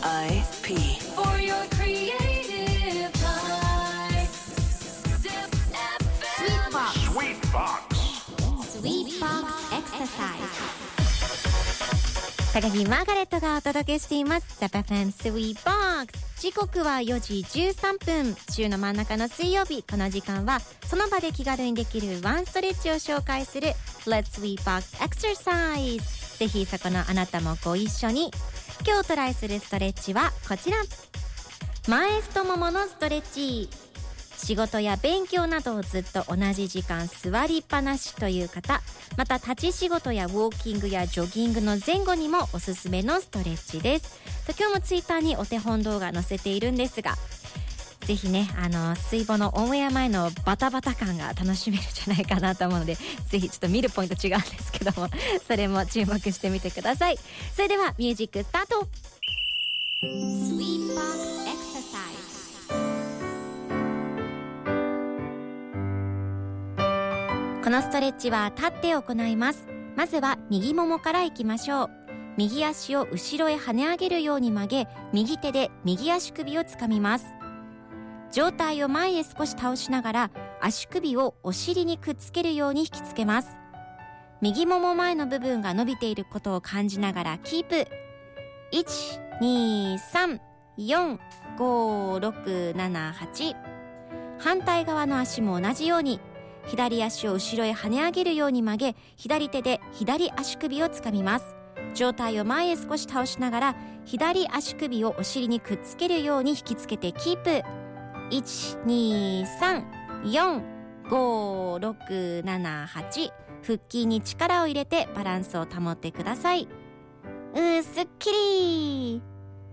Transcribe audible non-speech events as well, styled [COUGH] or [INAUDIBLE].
VIP. For your creative life. Sweet Box. Sweet Box. Sweet マーガレットがお届けしています。ザ・パフェン・スウーボッ。時刻は4時13分。週の真ん中の水曜日。この時間は、その場で気軽にできるワンストレッチを紹介する、Let's Sweet Box Exercise。ぜひそこのあなたもご一緒に。今日トライするストレッチはこちら。前太もものストレッチ。仕事や勉強などをずっと同じ時間座りっぱなしという方。また立ち仕事やウォーキングやジョギングの前後にもおすすめのストレッチです。今日もツイッターにお手本動画載せているんですがぜひねあの水母のオンエア前のバタバタ感が楽しめるんじゃないかなと思うのでぜひちょっと見るポイント違うんですけども [LAUGHS] それも注目してみてください。それではミュージックスタート。Sweet Box Exercise このストレッチは立って行います。まずは右ももからいきましょう。右足を後ろへ跳ね上げるように曲げ右手で右足首をつかみます。上体を前へ少し倒しながら足首をお尻にくっつけるように引きつけます。右もも前の部分が伸びていることを感じながらキープ。1234567反対側の足も同じように左足を後ろへ跳ね上げるように曲げ左手で左足首をつかみます。上体を前へ少し倒しながら左足首をお尻にくっつけるように引きつけてキープ。12345678腹筋に力を入れてバランスを保ってください。うーすっきり。